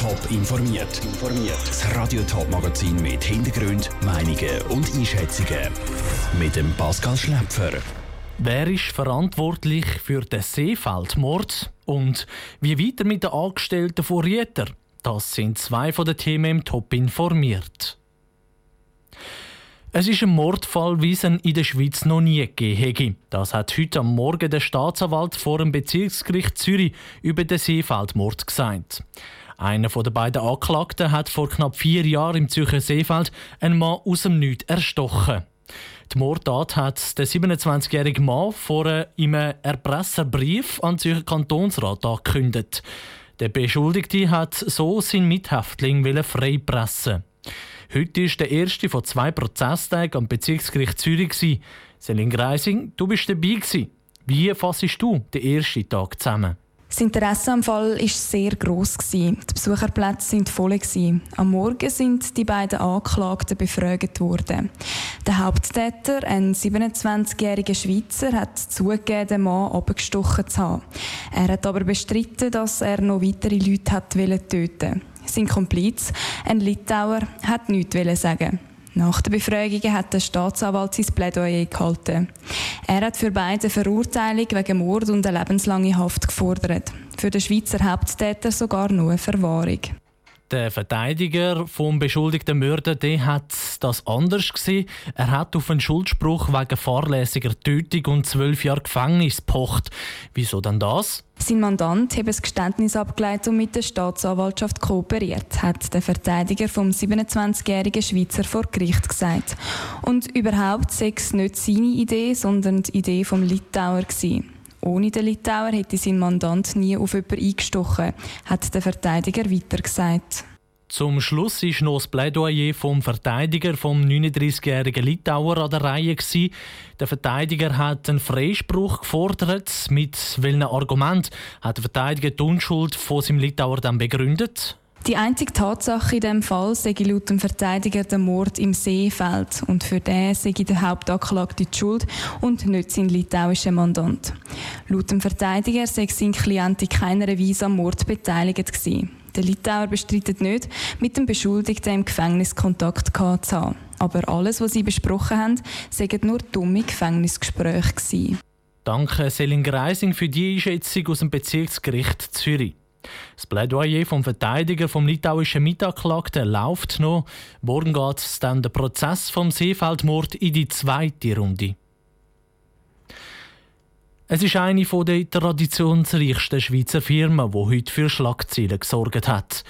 Top informiert. Das Radio Top Magazin mit Hintergrund, Meinungen und Einschätzungen mit dem Pascal Schläpfer. Wer ist verantwortlich für den Seefeldmord und wie weiter mit den Angestellten von Rieter? Das sind zwei von den Themen im Top informiert. Es ist ein Mordfall, wie es ihn in der Schweiz noch nie gegeben Das hat heute am Morgen der Staatsanwalt vor dem Bezirksgericht Zürich über den Seefeldmord gesagt. Einer der beiden Anklagten hat vor knapp vier Jahren im Zürcher Seefeld einen Mann aus dem Nichts erstochen. Die Mordtat hat der 27-jährige Mann vor einem Erpresserbrief an den Zürcher Kantonsrat angekündigt. Der Beschuldigte hat so seinen Mithäftling freipressen Heute ist der erste von zwei Prozesstagen am Bezirksgericht Zürich. Selin Greising, du bist dabei. Wie fassest du den ersten Tag zusammen? Das Interesse am Fall war sehr gross. Die Besucherplätze waren voll. Am Morgen sind die beiden Anklagten befragt worden. Der Haupttäter, ein 27-jähriger Schweizer, hat zugegeben, den Mann abgestochen zu haben. Er hat aber bestritten, dass er noch weitere Leute hat töten wollte. Sein Kompliz, ein Litauer, hat nichts sagen. Nach der Befragung hat der Staatsanwalt sein Plädoyer gehalten. Er hat für beide Verurteilung wegen Mord und eine lebenslange Haft gefordert. Für den Schweizer Haupttäter sogar nur eine Verwahrung. Der Verteidiger vom beschuldigten Mörder der hat das anders gesehen. Er hat auf einen Schuldspruch wegen fahrlässiger Tötung und zwölf Jahre Gefängnis pocht. Wieso dann das? Sein Mandant hat das Geständnis abgeleitet und mit der Staatsanwaltschaft kooperiert, hat der Verteidiger vom 27-jährigen Schweizer vor Gericht gesagt. Und überhaupt sei es nicht seine Idee, sondern die Idee vom Litauer gewesen. Ohne den Litauer hätte sein Mandant nie auf jemanden eingestochen, hat der Verteidiger weiter gesagt. Zum Schluss ist noch das Plädoyer vom Verteidiger vom 39-jährigen Litauer an der Reihe gewesen. Der Verteidiger hat einen Freispruch gefordert. Mit welchem Argument hat der Verteidiger die Unschuld von seinem Litauer dann begründet? Die einzige Tatsache in diesem Fall sei laut dem Verteidiger der Mord im Seefeld und für den sei der Hauptanklagte die Schuld und nicht sein litauischer Mandant. Laut dem Verteidiger sei sein Klient in keiner Weise am Mord beteiligt gewesen. Der Litauer bestreitet nicht, mit dem Beschuldigten im Gefängnis Kontakt zu haben. Aber alles, was sie besprochen haben, seien nur dumme Gefängnisgespräche gewesen. Danke Selin Greising für die Einschätzung aus dem Bezirksgericht Zürich. Das Plädoyer vom Verteidiger vom litauischen Mitanklagten läuft noch. Morgen geht dann der Prozess vom Seefeldmord in die zweite Runde. Es ist eine der traditionsreichsten Schweizer Firmen, die heute für Schlagzeilen gesorgt hat.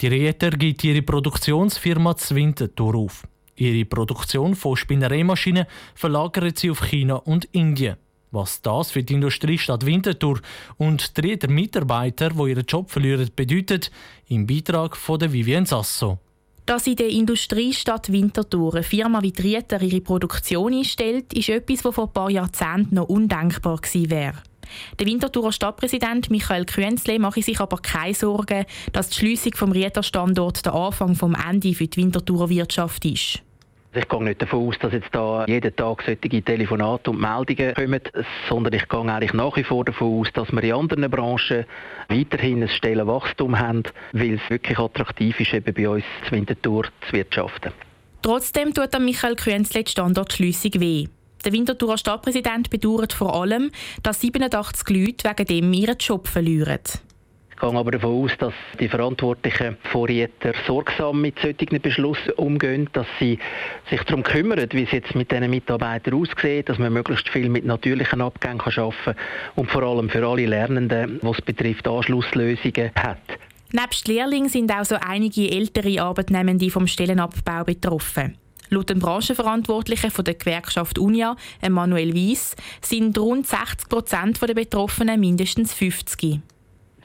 Die Rieter gibt ihre Produktionsfirma Zwintertour auf. Ihre Produktion von Spinnereimaschinen verlagert sie auf China und Indien. Was das für die Industriestadt Winterthur und die Mitarbeiter, die ihren Job verlieren, bedeutet, im Beitrag von der Vivien Sasso. Dass in der Industriestadt Winterthur eine Firma wie Trieter ihre Produktion einstellt, ist etwas, was vor ein paar Jahrzehnten noch undenkbar gewesen wäre. Der Winterthurer Stadtpräsident Michael Künzle mache sich aber keine Sorgen, dass die Schliessung vom Rieter-Standort der Anfang vom Ende für die Winterthurer Wirtschaft ist. Ich gehe nicht davon aus, dass jetzt da jeden Tag solche Telefonate und Meldungen kommen, sondern ich gehe eigentlich nach wie vor davon aus, dass wir in anderen Branchen weiterhin ein Stellenwachstum haben, weil es wirklich attraktiv ist, eben bei uns zu Winterthur zu wirtschaften. Trotzdem tut Michael Künzle die Standortschliessung weh. Der Winterthurer Stadtpräsident bedauert vor allem, dass 87 Leute wegen dem ihren Job verlieren. Gehe aber davon aus, dass die Verantwortlichen Vorräter sorgsam mit solchen Beschlüssen umgehen, dass sie sich darum kümmern, wie es jetzt mit diesen Mitarbeitern aussieht, dass man möglichst viel mit natürlichen Abgängen arbeiten kann und vor allem für alle Lernenden, was betrifft Anschlusslösungen hat. Nebst Lehrlingen sind auch so einige ältere Arbeitnehmende vom Stellenabbau betroffen. Laut dem Branchenverantwortlichen von der Gewerkschaft UNIA, Emanuel Weiss, sind rund 60 Prozent der Betroffenen mindestens 50.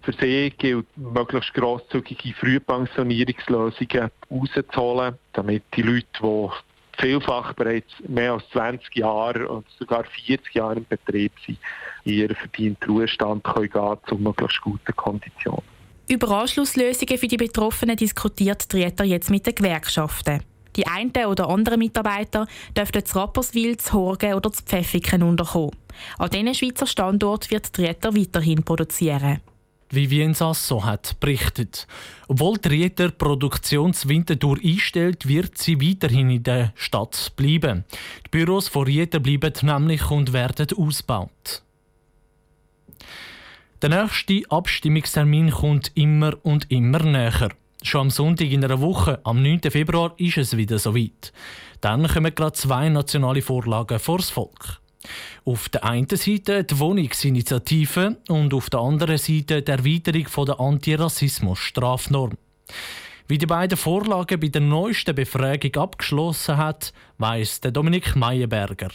Für sie gilt, möglichst grosszügige Frühpensionierungslösungen rauszuholen, damit die Leute, die vielfach bereits mehr als 20 Jahre und sogar 40 Jahre im Betrieb sind, in ihren verdienten Ruhestand können gehen zu möglichst guten Konditionen. Über Anschlusslösungen für die Betroffenen diskutiert die Rieter jetzt mit den Gewerkschaften. Die einen oder anderen Mitarbeiter dürften zu Rapperswil, zu Horgen oder zu Pfäffiken unterkommen. An diesen Schweizer Standort wird die Rieter weiterhin produzieren. Vivian Sasso hat berichtet. Obwohl Rieter Produktionswintertour einstellt, wird sie weiterhin in der Stadt bleiben. Die Büros von Rieter bleiben nämlich und werden ausgebaut. Der nächste Abstimmungstermin kommt immer und immer näher. Schon am Sonntag in einer Woche, am 9. Februar, ist es wieder soweit. Dann kommen gerade zwei nationale Vorlagen vors Volk. Auf der einen Seite die Wohnungsinitiative und auf der anderen Seite die Erweiterung der Antirassismus-Strafnorm. Wie die beiden Vorlagen bei der neuesten Befragung abgeschlossen hat, weiss Dominik Meyerberger.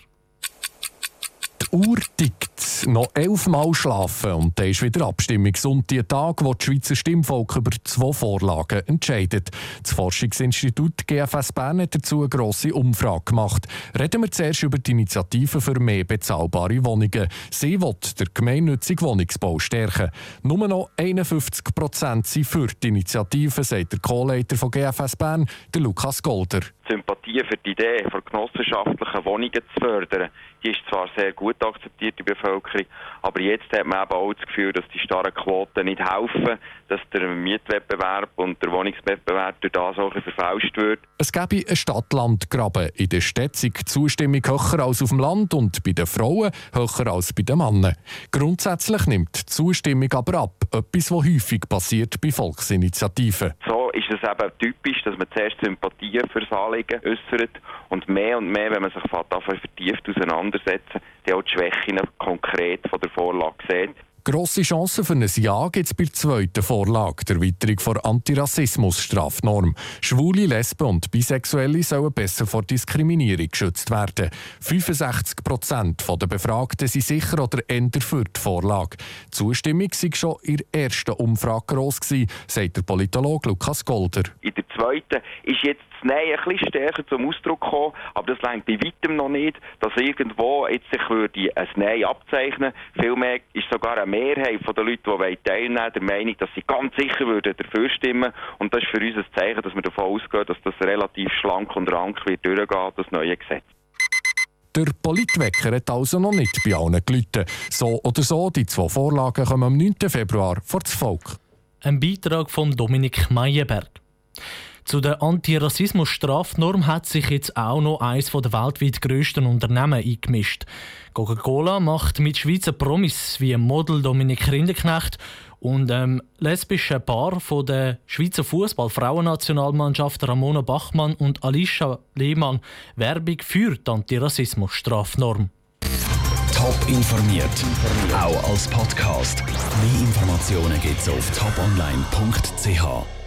Uhr tickt. Noch elfmal schlafen und dann ist wieder Abstimmungssonntag, Tag, wo das Schweizer Stimmvolk über zwei Vorlagen entscheidet. Das Forschungsinstitut GFS Bern hat dazu eine grosse Umfrage gemacht. Reden wir zuerst über die Initiative für mehr bezahlbare Wohnungen. Sie will den gemeinnützigen Wohnungsbau stärken. Nur noch 51 Prozent sind für die Initiative, sagt der Co-Leiter von GFS Bern, der Lukas Golder. Sympathie für die Idee von genossenschaftlichen Wohnungen zu fördern, die ist zwar sehr gut akzeptiert in der Bevölkerung, aber jetzt hat man eben auch das Gefühl, dass die starren Quoten nicht helfen, dass der Mietwettbewerb und der Wohnungswettbewerb durch das auch verfälscht wird. Es gäbe einen Stadt-Land-Graben. In der Stadt die Zustimmung höher als auf dem Land und bei den Frauen höher als bei den Männern. Grundsätzlich nimmt die Zustimmung aber ab, etwas, was häufig passiert bei Volksinitiativen. So ist es eben typisch, dass man zuerst Sympathien für das Anliegen äußert und mehr und mehr, wenn man sich vertieft auseinandersetzt, dann auch die Schwächen konkret von der Vorlage sieht. Grosse Chancen für ein Ja gibt es bei der zweiten Vorlage, der Erweiterung der Antirassismus-Strafnorm. Schwule, Lesben und Bisexuelle sollen besser vor Diskriminierung geschützt werden. 65 Prozent der Befragten sind sicher oder änder für die Vorlage. Die Zustimmung war schon in der ersten Umfrage gross, sagt der Politologe Lukas Golder. In der zweiten ist jetzt das Nein ein bisschen stärker zum Ausdruck gekommen, aber das längt bei weitem noch nicht, dass irgendwo jetzt sich würde ein Nein abzeichnen. Vielmehr ist sogar eine Mehrheit der Leute, die teilnehmen wollen, der Meinung, dass sie ganz sicher würden dafür stimmen Und das ist für uns ein Zeichen, dass wir davon ausgehen, dass das relativ schlank und rank wird durchgehen, das neue Gesetz. Der Politwecker hat also noch nicht bei allen gelitten. So oder so, die zwei Vorlagen kommen am 9. Februar vor das Volk. Ein Beitrag von Dominik Meyerberg. Zu der Antirassismus-Strafnorm hat sich jetzt auch noch eines der weltweit grössten Unternehmen eingemischt. Coca-Cola macht mit Schweizer Promis wie Model Dominik Rinderknecht und ähm, lesbischen Paar von der Schweizer Fußball-Frauennationalmannschaft Ramona Bachmann und Alicia Lehmann Werbung für die Antirassismus-Strafnorm. Top informiert, auch als Podcast. Mehr Informationen gibt es auf toponline.ch.